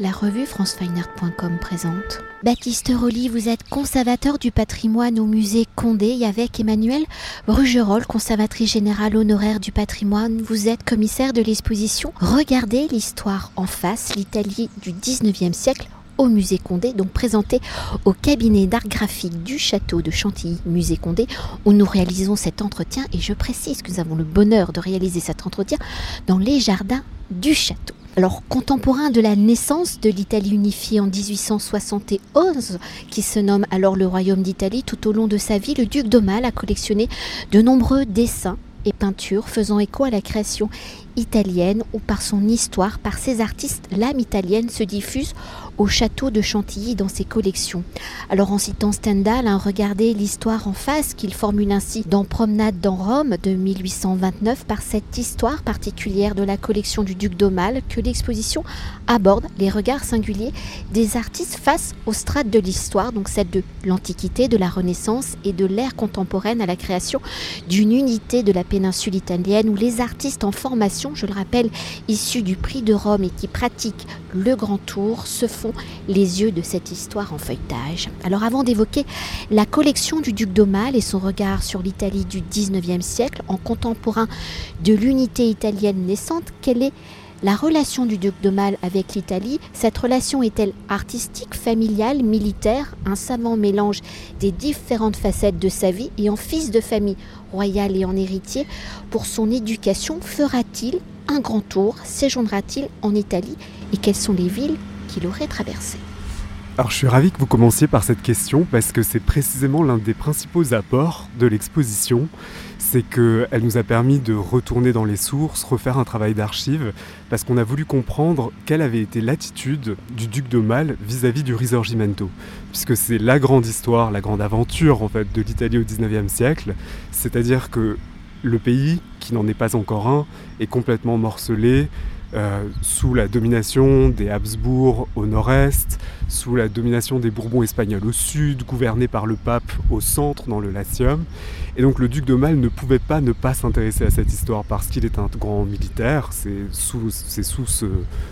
La revue francefineart.com présente. Baptiste Rolly, vous êtes conservateur du patrimoine au musée Condé et avec Emmanuel Brugerolles, conservatrice générale honoraire du patrimoine, vous êtes commissaire de l'exposition Regardez l'histoire en face, l'Italie du 19e siècle au musée Condé, donc présenté au cabinet d'art graphique du château de Chantilly, musée Condé, où nous réalisons cet entretien et je précise que nous avons le bonheur de réaliser cet entretien dans les jardins du château. Alors, contemporain de la naissance de l'Italie unifiée en 1871, qui se nomme alors le Royaume d'Italie, tout au long de sa vie, le duc d'Aumale a collectionné de nombreux dessins et peintures faisant écho à la création italienne ou par son histoire, par ses artistes, l'âme italienne se diffuse au château de Chantilly dans ses collections. Alors en citant Stendhal, hein, regardez l'histoire en face qu'il formule ainsi dans Promenade dans Rome de 1829 par cette histoire particulière de la collection du duc d'Aumale que l'exposition aborde les regards singuliers des artistes face aux strates de l'histoire, donc celle de l'Antiquité, de la Renaissance et de l'ère contemporaine à la création d'une unité de la péninsule italienne où les artistes en formation, je le rappelle, issus du prix de Rome et qui pratiquent le grand tour, se font les yeux de cette histoire en feuilletage. Alors avant d'évoquer la collection du duc d'Aumale et son regard sur l'Italie du 19e siècle en contemporain de l'unité italienne naissante, quelle est la relation du duc d'Aumale avec l'Italie, cette relation est-elle artistique, familiale, militaire, un savant mélange des différentes facettes de sa vie. Et en fils de famille royale et en héritier, pour son éducation, fera-t-il un grand tour, séjournera-t-il en Italie? Et quelles sont les villes qu'il aurait traversé. Alors je suis ravi que vous commenciez par cette question parce que c'est précisément l'un des principaux apports de l'exposition, c'est qu'elle nous a permis de retourner dans les sources, refaire un travail d'archives, parce qu'on a voulu comprendre quelle avait été l'attitude du duc de Mal vis-à-vis du Risorgimento, puisque c'est la grande histoire, la grande aventure en fait de l'Italie au 19e siècle, c'est-à-dire que le pays, qui n'en est pas encore un, est complètement morcelé, euh, sous la domination des Habsbourg au nord-est, sous la domination des Bourbons espagnols au sud, gouverné par le pape au centre, dans le Latium. Et donc le duc de Mal ne pouvait pas ne pas s'intéresser à cette histoire parce qu'il est un grand militaire, c'est sous,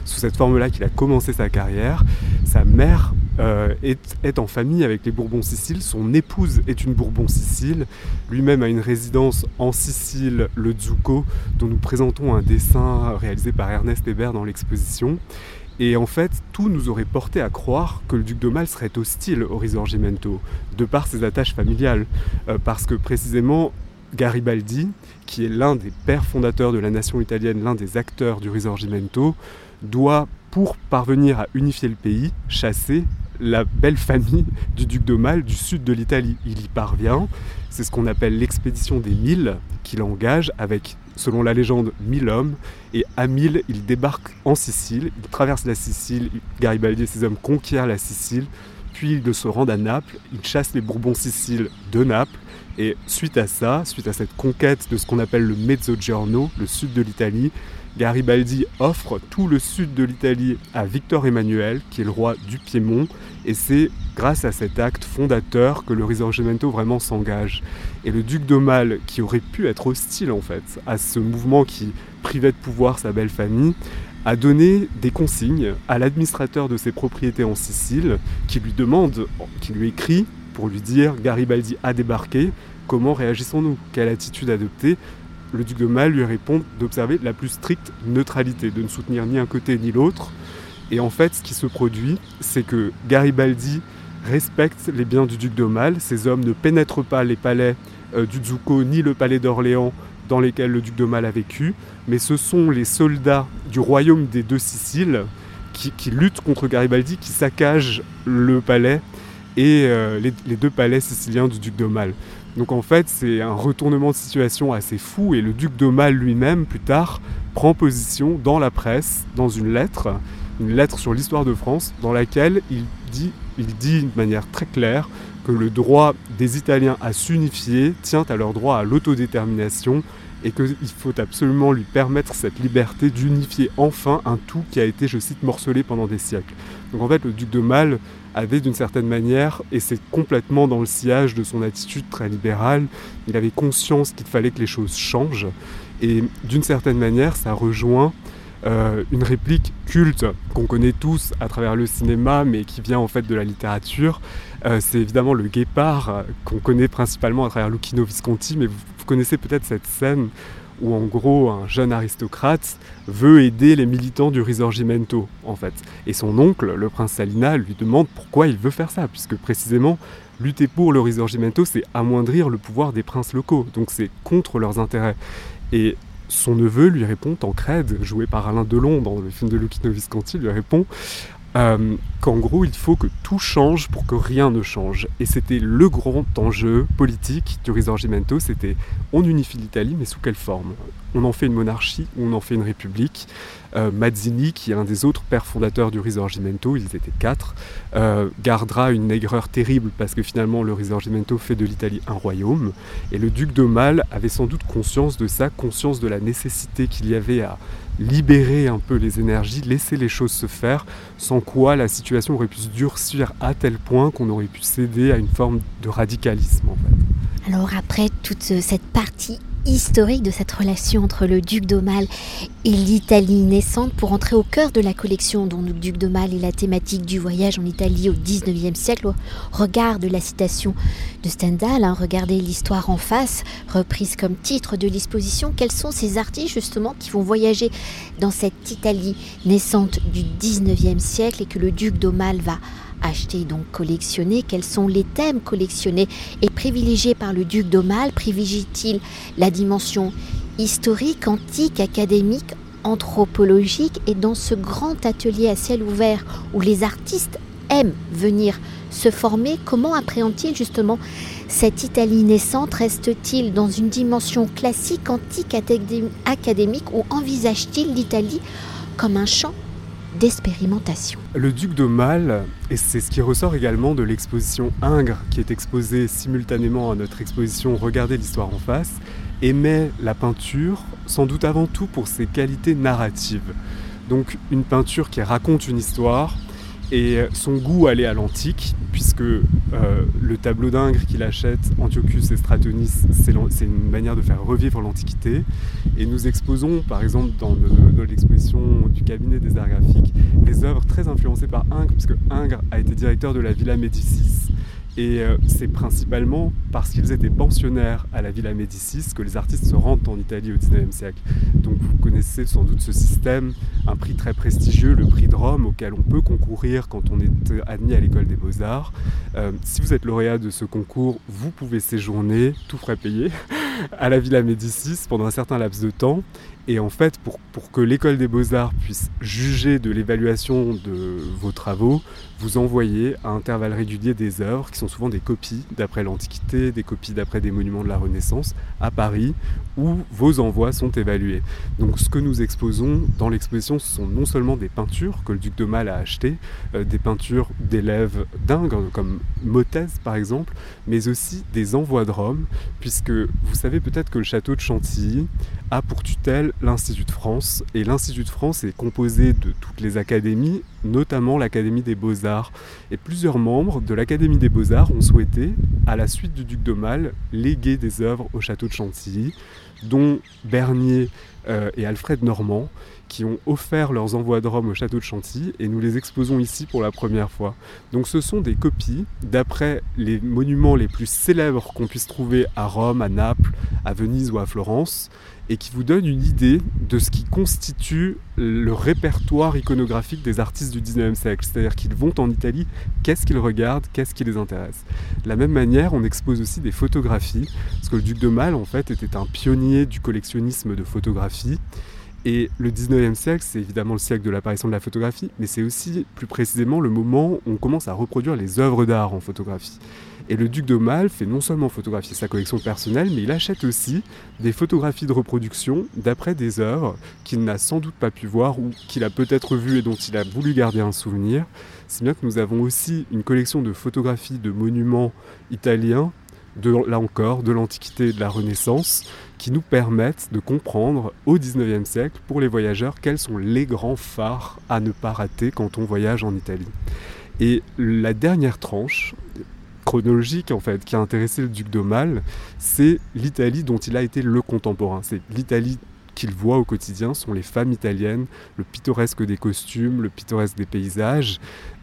cette forme-là qu'il a commencé sa carrière. Sa mère euh, est, en famille avec les Bourbons-Sicile. Son épouse est une Bourbon-Sicile. Lui-même a une résidence en Sicile, le Zucco, dont nous présentons un dessin réalisé par Ernest Hébert dans l'exposition. Et en fait, tout nous aurait porté à croire que le duc d'Aumale serait hostile au Risorgimento, de par ses attaches familiales. Euh, parce que précisément, Garibaldi, qui est l'un des pères fondateurs de la nation italienne, l'un des acteurs du Risorgimento, doit, pour parvenir à unifier le pays, chasser la belle famille du duc de Mal du sud de l'Italie. Il y parvient. C'est ce qu'on appelle l'expédition des mille qu'il engage avec, selon la légende, mille hommes. Et à mille, il débarque en Sicile. Il traverse la Sicile. Garibaldi et ses hommes conquièrent la Sicile. Puis ils se rendent à Naples. Ils chassent les Bourbons Siciles de Naples. Et suite à ça, suite à cette conquête de ce qu'on appelle le Mezzogiorno, le sud de l'Italie, Garibaldi offre tout le sud de l'Italie à Victor Emmanuel, qui est le roi du Piémont, et c'est grâce à cet acte fondateur que le Risorgimento vraiment s'engage. Et le duc d'Aumale, qui aurait pu être hostile en fait à ce mouvement qui privait de pouvoir sa belle famille, a donné des consignes à l'administrateur de ses propriétés en Sicile, qui lui demande, qui lui écrit pour lui dire Garibaldi a débarqué, comment réagissons-nous? Quelle attitude adopter? Le duc de Mal lui répond d'observer la plus stricte neutralité, de ne soutenir ni un côté ni l'autre. Et en fait, ce qui se produit, c'est que Garibaldi respecte les biens du duc de Mal. Ses hommes ne pénètrent pas les palais euh, du Zucco ni le palais d'Orléans dans lesquels le duc de Mal a vécu, mais ce sont les soldats du royaume des deux Siciles qui, luttent contre Garibaldi, qui saccagent le palais et euh, les, deux palais siciliens du duc de Mal. Donc en fait, c'est un retournement de situation assez fou et le duc de Mal lui-même, plus tard, prend position dans la presse, dans une lettre, une lettre sur l'histoire de France, dans laquelle il dit, il dit de manière très claire que le droit des Italiens à s'unifier tient à leur droit à l'autodétermination et qu'il faut absolument lui permettre cette liberté d'unifier enfin un tout qui a été, je cite, morcelé pendant des siècles. Donc en fait, le duc de Mal avait d'une certaine manière, et c'est complètement dans le sillage de son attitude très libérale, il avait conscience qu'il fallait que les choses changent, et d'une certaine manière, ça rejoint euh, une réplique culte qu'on connaît tous à travers le cinéma, mais qui vient en fait de la littérature. Euh, c'est évidemment le guépard qu'on connaît principalement à travers Lucchino Visconti, mais vous, connaissez peut-être cette scène où en gros un jeune aristocrate veut aider les militants du Risorgimento en fait. Et son oncle, le prince Salina, lui demande pourquoi il veut faire ça, puisque précisément lutter pour le Risorgimento, c'est amoindrir le pouvoir des princes locaux, donc c'est contre leurs intérêts. Son neveu lui répond, Tancred, joué par Alain Delon dans le film de Lucchino Visconti, lui répond euh, qu'en gros il faut que tout change pour que rien ne change. Et c'était le grand enjeu politique du Risorgimento, c'était on unifie l'Italie, mais sous quelle forme? On en fait une monarchie ou on en fait une république? Euh, Mazzini, qui est un des autres pères fondateurs du Risorgimento, ils étaient quatre, euh, gardera une aigreur terrible parce que finalement le Risorgimento fait de l'Italie un royaume. Et le duc de avait sans doute conscience de ça, conscience de la nécessité qu'il y avait à libérer un peu les énergies, laisser les choses se faire, sans quoi la situation aurait pu se durcir à tel point qu'on aurait pu céder à une forme de radicalisme en fait. Alors après toute cette partie historique de cette relation entre le duc d'Aumale et l'Italie naissante pour entrer au cœur de la collection dont le duc d'Aumale est la thématique du voyage en Italie au 19e siècle. Regarde la citation de Stendhal, hein, regardez l'histoire en face, reprise comme titre de l'exposition. Quels sont ces artistes justement qui vont voyager dans cette Italie naissante du 19e siècle et que le duc d'Aumale va acheter donc collectionner. Quels sont les thèmes collectionnés et privilégiés par le duc d'Aumale? Privilégie-t-il la dimension historique, antique, académique, anthropologique? Et dans ce grand atelier à ciel ouvert où les artistes aiment venir se former, comment appréhende-t-il justement cette Italie naissante? Reste-t-il dans une dimension classique, antique, académique ou envisage-t-il l'Italie comme un champ d'expérimentation. Le duc de Mal, et c'est ce qui ressort également de l'exposition Ingres, qui est exposée simultanément à notre exposition Regardez l'histoire en face, aimait la peinture, sans doute avant tout pour ses qualités narratives. Donc une peinture qui raconte une histoire, et son goût allait à l'antique, puisque euh, le tableau d'Ingres qu'il achète, Antiochus et Stratonis, c'est une manière de faire revivre l'Antiquité. Et nous exposons, par exemple, dans, dans l'exposition du cabinet des arts graphiques, des œuvres très influencées par Ingres, puisque Ingres a été directeur de la Villa Médicis et euh, c'est principalement parce qu'ils étaient pensionnaires à la Villa Médicis que les artistes se rendent en Italie au XIXe siècle. Donc vous connaissez sans doute ce système, un prix très prestigieux, le prix de Rome, auquel on peut concourir quand on est admis à l'école des beaux-arts. Euh, si vous êtes lauréat de ce concours, vous pouvez séjourner, tout frais payé, à la Villa Médicis pendant un certain laps de temps. Et en fait, pour, que l'école des beaux-arts puisse juger de l'évaluation de vos travaux, vous envoyez à intervalles réguliers des œuvres qui sont souvent des copies d'après l'Antiquité, des copies d'après des monuments de la Renaissance à Paris, où vos envois sont évalués. Donc ce que nous exposons dans l'exposition, ce sont non seulement des peintures que le duc de Mal a achetées, euh, des peintures d'élèves dingues, comme Mottez par exemple, mais aussi des envois de Rome, puisque vous savez peut-être que le château de Chantilly a pour tutelle l'Institut de France, et l'Institut de France est composé de toutes les académies, notamment l'Académie des Beaux-Arts. Et plusieurs membres de l'Académie des Beaux-Arts ont souhaité, à la suite du duc de Mal, léguer des œuvres au château de Chantilly, dont Bernier euh, et Alfred Normand, qui ont offert leurs envois de Rome au château de Chantilly et nous les exposons ici pour la première fois. Donc ce sont des copies d'après les monuments les plus célèbres qu'on puisse trouver à Rome, à Naples, à Venise ou à Florence et qui vous donnent une idée de ce qui constitue le répertoire iconographique des artistes du 19e siècle. C'est-à-dire qu'ils vont en Italie, qu'est-ce qu'ils regardent, qu'est-ce qui les intéresse. De la même manière, on expose aussi des photographies, parce que le duc de Mal, en fait, était un pionnier du collectionnisme de photographies et le 19e siècle, c'est évidemment le siècle de l'apparition de la photographie, mais c'est aussi plus précisément le moment où on commence à reproduire les œuvres d'art en photographie. Et le duc de Mal fait non seulement photographier sa collection personnelle, mais il achète aussi des photographies de reproduction d'après des œuvres qu'il n'a sans doute pas pu voir ou qu'il a peut-être vues et dont il a voulu garder un souvenir. C'est bien que nous avons aussi une collection de photographies de monuments italiens de, là encore, de l'Antiquité et de la Renaissance, qui nous permettent de comprendre au 19e siècle, pour les voyageurs, quels sont les grands phares à ne pas rater quand on voyage en Italie. Et la dernière tranche, chronologique en fait, qui a intéressé le duc d'Aumale, c'est l'Italie dont il a été le contemporain. C'est l'Italie qu'il voit au quotidien sont les femmes italiennes, le pittoresque des costumes, le pittoresque des paysages.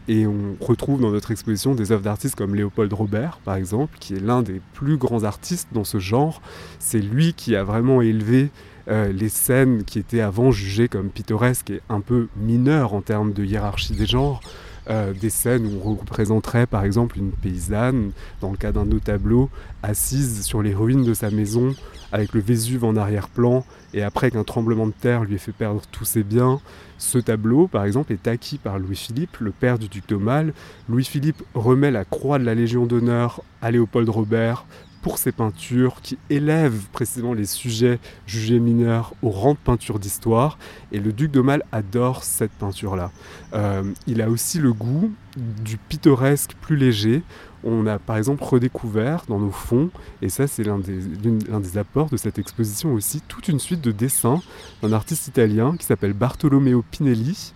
Et on retrouve dans notre exposition des œuvres d'artistes comme Léopold Robert, par exemple, qui est l'un des plus grands artistes dans ce genre. C'est lui qui a vraiment élevé euh, les scènes qui étaient avant jugées comme pittoresques et un peu mineures en termes de hiérarchie des genres. Euh, des scènes où on représenterait par exemple une paysanne, dans le cas d'un de nos tableaux, assise sur les ruines de sa maison, avec le Vésuve en arrière-plan, et après qu'un tremblement de terre lui ait fait perdre tous ses biens. Ce tableau, par exemple, est acquis par Louis-Philippe, le père du duc d'Aumale. Louis-Philippe remet la croix de la Légion d'honneur à Léopold Robert pour ses peintures qui élèvent précisément les sujets jugés mineurs au rang de peinture d'histoire. Et le duc de Mal adore cette peinture-là. Euh, il a aussi le goût du pittoresque plus léger. On a par exemple redécouvert dans nos fonds, et ça c'est l'un des, apports de cette exposition aussi, toute une suite de dessins d'un artiste italien qui s'appelle Bartolomeo Pinelli.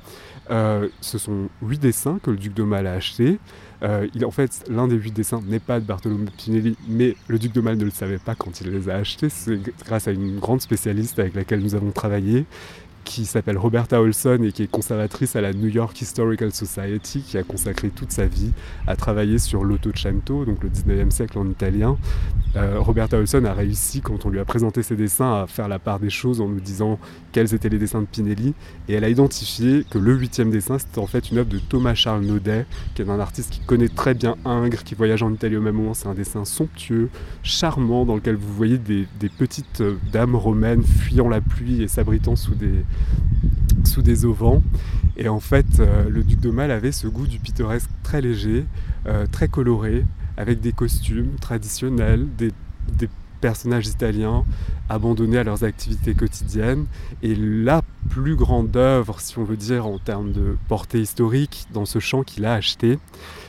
Euh, ce sont huit dessins que le duc de a achetés. Euh, en fait, l'un des huit dessins n'est pas de Bartolomeo Pinelli, mais le duc de ne le savait pas quand il les a achetés. C'est grâce à une grande spécialiste avec laquelle nous avons travaillé qui s'appelle Roberta Olson et qui est conservatrice à la New York Historical Society, qui a consacré toute sa vie à travailler sur l'Ottocento, donc le 19e siècle en italien. Euh, Roberta Olson a réussi, quand on lui a présenté ses dessins, à faire la part des choses en nous disant quels étaient les dessins de Pinelli, et elle a identifié que le huitième dessin, c'était en fait une œuvre de Thomas Charles Naudet, qui est un artiste qui connaît très bien Ingres, qui voyage en Italie au même moment. C'est un dessin somptueux, charmant, dans lequel vous voyez des, petites dames romaines fuyant la pluie et s'abritant sous des, sous des auvents. Et en fait, euh, le duc de Mal avait ce goût du pittoresque très léger, euh, très coloré, avec des costumes traditionnels, des personnages italiens abandonnés à leurs activités quotidiennes. Et la plus grande œuvre, si on veut dire en termes de portée historique, dans ce champ qu'il a acheté,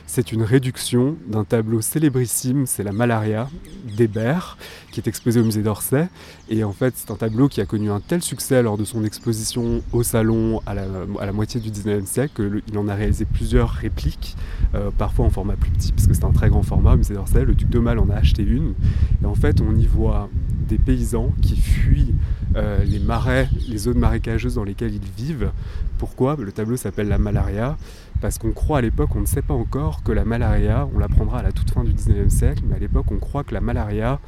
c'est une réduction d'un tableau célébrissime, c'est la Malaria d'Hébert, qui est exposé au musée d'Orsay. Et en fait, c'est un tableau qui a connu un tel succès lors de son exposition au salon à la, moitié du 19e siècle qu'il en a réalisé plusieurs répliques, euh, parfois en format plus petit, parce que c'est un très grand format au musée d'Orsay. Le duc de en a acheté une. Et en fait, on y voit des paysans qui fuient euh, les marais, les zones marécageuses dans lesquelles ils vivent. Pourquoi? Le tableau s'appelle La Malaria parce qu'on croit à l'époque, on ne sait pas encore que la malaria, on l'apprendra à la toute fin du 19e siècle, mais à l'époque on croit que la malaria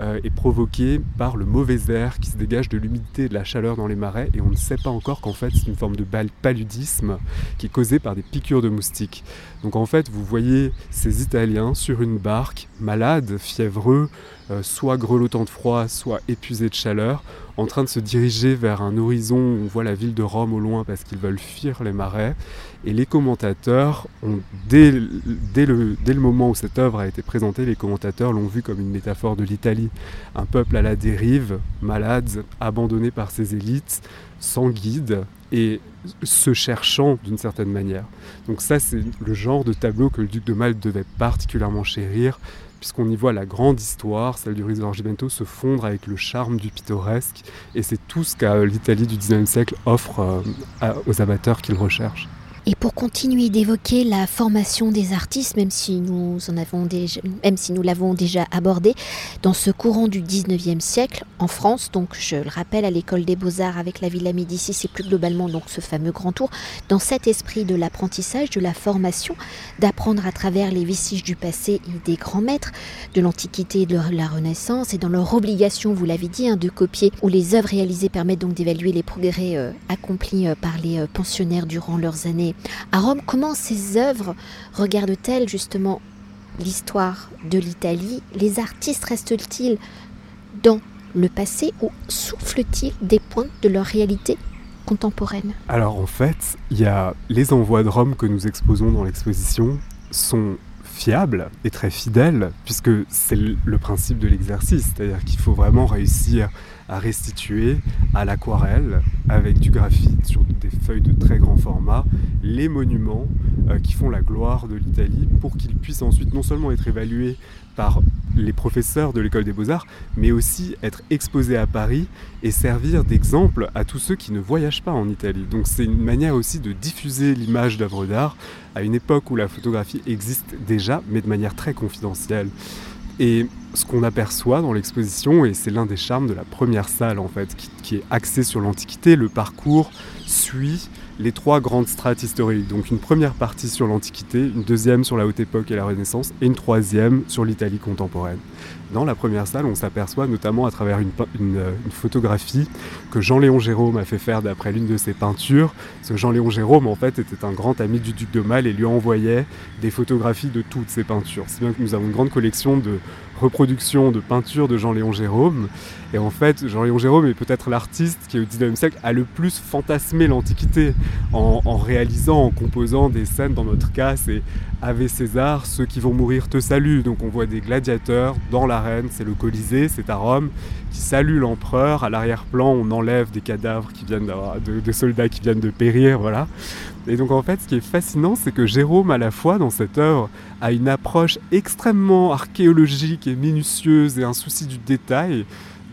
euh, est provoquée par le mauvais air qui se dégage de l'humidité et de la chaleur dans les marais, et on ne sait pas encore qu'en fait c'est une forme de paludisme qui est causée par des piqûres de moustiques. Donc en fait vous voyez ces Italiens sur une barque, malades, fiévreux, euh, soit grelottant de froid, soit épuisés de chaleur, en train de se diriger vers un horizon où on voit la ville de Rome au loin parce qu'ils veulent fuir les marais. Et les commentateurs, ont, dès, le, moment où cette œuvre a été présentée, les commentateurs l'ont vu comme une métaphore de l'Italie. Un peuple à la dérive, malade, abandonné par ses élites, sans guide et se cherchant d'une certaine manière. Donc ça, c'est le genre de tableau que le duc de Malte devait particulièrement chérir puisqu'on y voit la grande histoire, celle du Risorgimento, se fondre avec le charme du pittoresque, et c'est tout ce que l'Italie du XIXe siècle offre euh, aux amateurs qu'il recherche. Et pour continuer d'évoquer la formation des artistes, même si nous en avons déjà, même si nous l'avons déjà abordé, dans ce courant du 19e siècle en France, donc je le rappelle à l'école des beaux-arts avec la Villa Médicis et plus globalement donc ce fameux grand tour, dans cet esprit de l'apprentissage, de la formation, d'apprendre à travers les vestiges du passé et des grands maîtres de l'Antiquité et de la Renaissance et dans leur obligation, vous l'avez dit, hein, de copier, où les œuvres réalisées permettent donc d'évaluer les progrès euh, accomplis euh, par les euh, pensionnaires durant leurs années à Rome, comment ces œuvres regardent-elles justement l'histoire de l'Italie? Les artistes restent-ils dans le passé ou soufflent-ils des points de leur réalité contemporaine? Alors en fait, il y a les envois de Rome que nous exposons dans l'exposition sont fiables et très fidèles puisque c'est le principe de l'exercice, c'est-à-dire qu'il faut vraiment réussir à restituer à l'aquarelle, avec du graphite sur des feuilles de très grand format, les monuments euh, qui font la gloire de l'Italie pour qu'ils puissent ensuite non seulement être évalués par les professeurs de l'école des beaux-arts, mais aussi être exposés à Paris et servir d'exemple à tous ceux qui ne voyagent pas en Italie. Donc c'est une manière aussi de diffuser l'image d'œuvres d'art à une époque où la photographie existe déjà, mais de manière très confidentielle Et ce qu'on aperçoit dans l'exposition, et c'est l'un des charmes de la première salle en fait, qui, est axée sur l'Antiquité, le parcours suit les trois grandes strates historiques. Donc une première partie sur l'Antiquité, une deuxième sur la Haute Époque et la Renaissance, et une troisième sur l'Italie contemporaine. Dans la première salle, on s'aperçoit notamment à travers une, euh, photographie que Jean-Léon Jérôme a fait faire d'après l'une de ses peintures. Ce Jean-Léon Jérôme, en fait, était un grand ami du duc de Mal et lui envoyait des photographies de toutes ses peintures. C'est bien que nous avons une grande collection de reproductions de peintures de Jean-Léon Jérôme. Et en fait, Jean-Léon Jérôme est peut-être l'artiste qui, au XIXe siècle, a le plus fantasmé l'Antiquité en, en, réalisant, en composant des scènes, dans notre cas, c'est Ave César, ceux qui vont mourir te saluent. Donc on voit des gladiateurs dans l'arène, c'est le Colisée, c'est à Rome, qui saluent l'empereur. À l'arrière-plan, on enlève des cadavres qui viennent de, soldats qui viennent de périr, voilà. Et donc en fait, ce qui est fascinant, c'est que Jérôme, à la fois dans cette œuvre, a une approche extrêmement archéologique et minutieuse et un souci du détail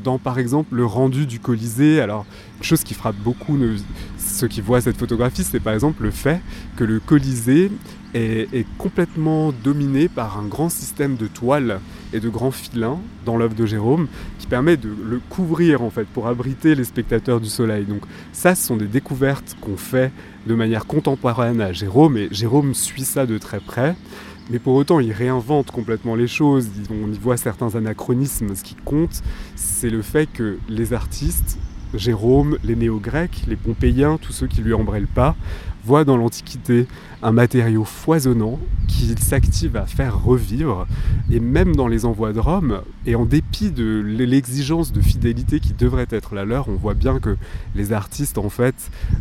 dans par exemple le rendu du Colisée. Alors, chose qui frappe beaucoup ceux qui voient cette photographie, c'est par exemple le fait que le Colisée est, complètement dominé par un grand système de toiles et de grands filins dans l'œuvre de Jérôme qui permet de le couvrir en fait pour abriter les spectateurs du soleil. Donc ça, ce sont des découvertes qu'on fait de manière contemporaine à Jérôme et Jérôme suit ça de très près. Mais pour autant, il réinvente complètement les choses. On y voit certains anachronismes. Ce qui compte, c'est le fait que les artistes, Jérôme, les néo-grecs, les pompéiens, tous ceux qui lui embrellent pas, voit dans l'Antiquité un matériau foisonnant qu'il s'active à faire revivre. Et même dans les envois de Rome, et en dépit de l'exigence de fidélité qui devrait être la leur, on voit bien que les artistes, en fait,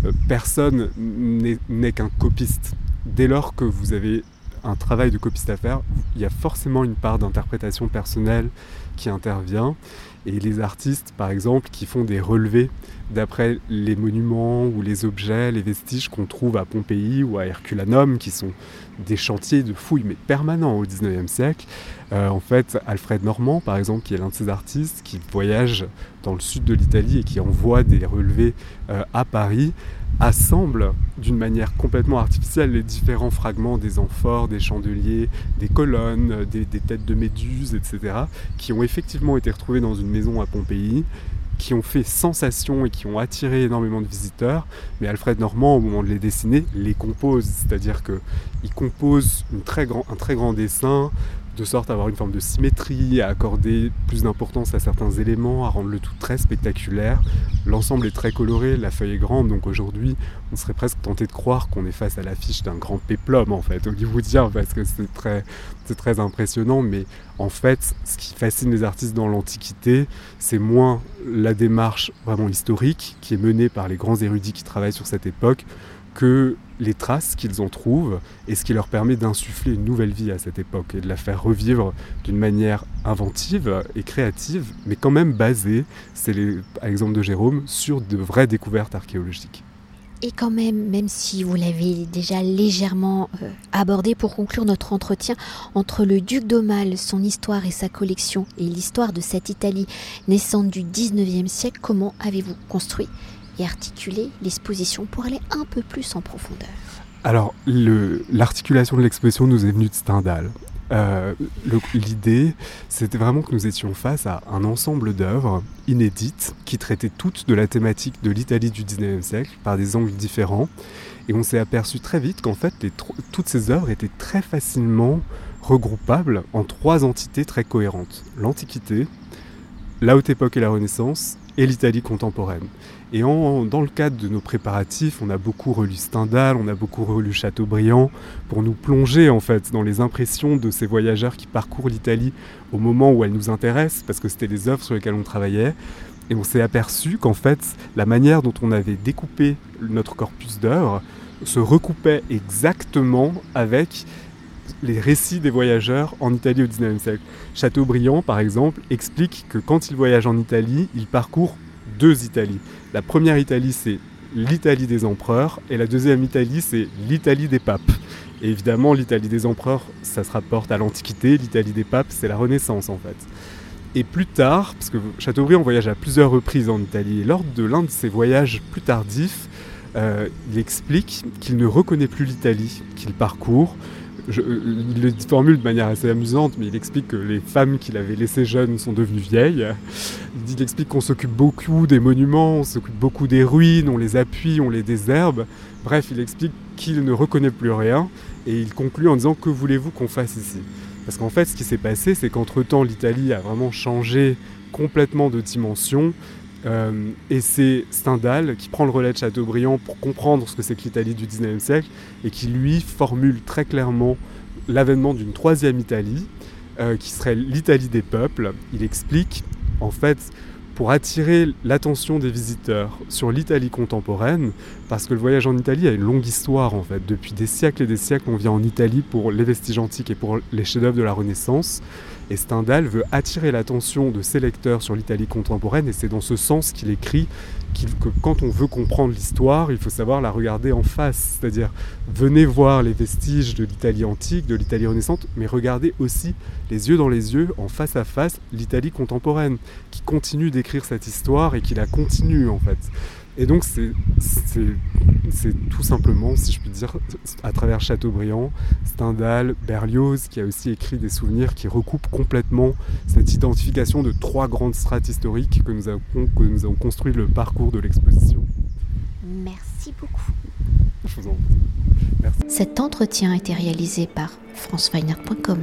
euh, personne n'est qu'un copiste. Dès lors que vous avez un travail de copiste à faire, il y a forcément une part d'interprétation personnelle qui intervient. Et les artistes, par exemple, qui font des relevés d'après les monuments ou les objets, les vestiges qu'on trouve à Pompéi ou à Herculanum, qui sont des chantiers de fouilles mais permanents au XIXe siècle. Euh, en fait, Alfred Normand, par exemple, qui est l'un de ces artistes, qui voyage dans le sud de l'Italie et qui envoie des relevés euh, à Paris, assemble d'une manière complètement artificielle les différents fragments des amphores, des chandeliers, des colonnes, des, têtes de méduses, etc., qui ont effectivement été retrouvés dans une maison à Pompéi, qui ont fait sensation et qui ont attiré énormément de visiteurs. Mais Alfred Normand, au moment de les dessiner, les compose, c'est-à-dire qu'il compose un très grand dessin de sorte à avoir une forme de symétrie, à accorder plus d'importance à certains éléments, à rendre le tout très spectaculaire. L'ensemble est très coloré, la feuille est grande, donc aujourd'hui on serait presque tenté de croire qu'on est face à l'affiche d'un grand péplum en fait, hollywoodien, parce que c'est très, c'est très impressionnant, mais en fait ce qui fascine les artistes dans l'Antiquité, c'est moins la démarche vraiment historique qui est menée par les grands érudits qui travaillent sur cette époque, que les traces qu'ils en trouvent et ce qui leur permet d'insuffler une nouvelle vie à cette époque et de la faire revivre d'une manière inventive et créative, mais quand même basée, c'est l'exemple de Jérôme, sur de vraies découvertes archéologiques. Et quand même, même si vous l'avez déjà légèrement euh, abordé pour conclure notre entretien, entre le duc d'Aumale, son histoire et sa collection, et l'histoire de cette Italie naissante du 19e siècle, comment avez-vous construit et articuler l'exposition pour aller un peu plus en profondeur Alors, l'articulation de l'exposition nous est venue de Stendhal. Euh, l'idée, c'était vraiment que nous étions face à un ensemble d'œuvres inédites qui traitaient toutes de la thématique de l'Italie du 19e siècle par des angles différents. Et on s'est aperçu très vite qu'en fait, toutes ces œuvres étaient très facilement regroupables en trois entités très cohérentes. L'Antiquité, la Haute Époque et la Renaissance, et l'Italie contemporaine. Et dans le cadre de nos préparatifs, on a beaucoup relu Stendhal, on a beaucoup relu Chateaubriand, pour nous plonger en fait dans les impressions de ces voyageurs qui parcourent l'Italie au moment où elle nous intéresse, parce que c'était les œuvres sur lesquelles on travaillait. Et on s'est aperçu qu'en fait, la manière dont on avait découpé notre corpus d'œuvres se recoupait exactement avec les récits des voyageurs en Italie au XIXe siècle. Chateaubriand, par exemple, explique que quand il voyage en Italie, il parcourt deux Italies. La première Italie, c'est l'Italie des empereurs, et la deuxième Italie, c'est l'Italie des papes. Et évidemment, l'Italie des empereurs, ça se rapporte à l'Antiquité, l'Italie des papes, c'est la Renaissance en fait. Et plus tard, parce que Chateaubriand voyage à plusieurs reprises en Italie, et lors de l'un de ses voyages plus tardifs, euh, il explique qu'il ne reconnaît plus l'Italie qu'il parcourt, il le formule de manière assez amusante, mais il explique que les femmes qu'il avait laissées jeunes sont devenues vieilles. Il explique qu'on s'occupe beaucoup des monuments, on s'occupe beaucoup des ruines, on les appuie, on les désherbe. Bref, il explique qu'il ne reconnaît plus rien et il conclut en disant que voulez-vous qu'on fasse ici? Parce qu'en fait, ce qui s'est passé, c'est qu'entre-temps, l'Italie a vraiment changé complètement de dimension. Euh, et c'est Stendhal qui prend le relais de Chateaubriand pour comprendre ce que c'est que l'Italie du 19e siècle et qui lui formule très clairement l'avènement d'une troisième Italie, euh, qui serait l'Italie des peuples. Il explique, en fait, pour attirer l'attention des visiteurs sur l'Italie contemporaine, parce que le voyage en Italie a une longue histoire en fait. Depuis des siècles et des siècles, on vient en Italie pour les vestiges antiques et pour les chefs-d'œuvre de la Renaissance. Et Stendhal veut attirer l'attention de ses lecteurs sur l'Italie contemporaine, et c'est dans ce sens qu'il écrit que quand on veut comprendre l'histoire, il faut savoir la regarder en face. C'est-à-dire, venez voir les vestiges de l'Italie antique, de l'Italie renaissante, mais regardez aussi les yeux dans les yeux, en face à face, l'Italie contemporaine, qui continue d'écrire cette histoire et qui la continue en fait. Et donc c'est tout simplement, si je puis dire, à travers Chateaubriand, Stendhal, Berlioz, qui a aussi écrit des souvenirs qui recoupent complètement cette identification de trois grandes strates historiques que nous avons, que nous avons construit le parcours de l'exposition. Merci beaucoup. Je vous en Merci. Cet entretien a été réalisé par franceweiner.com.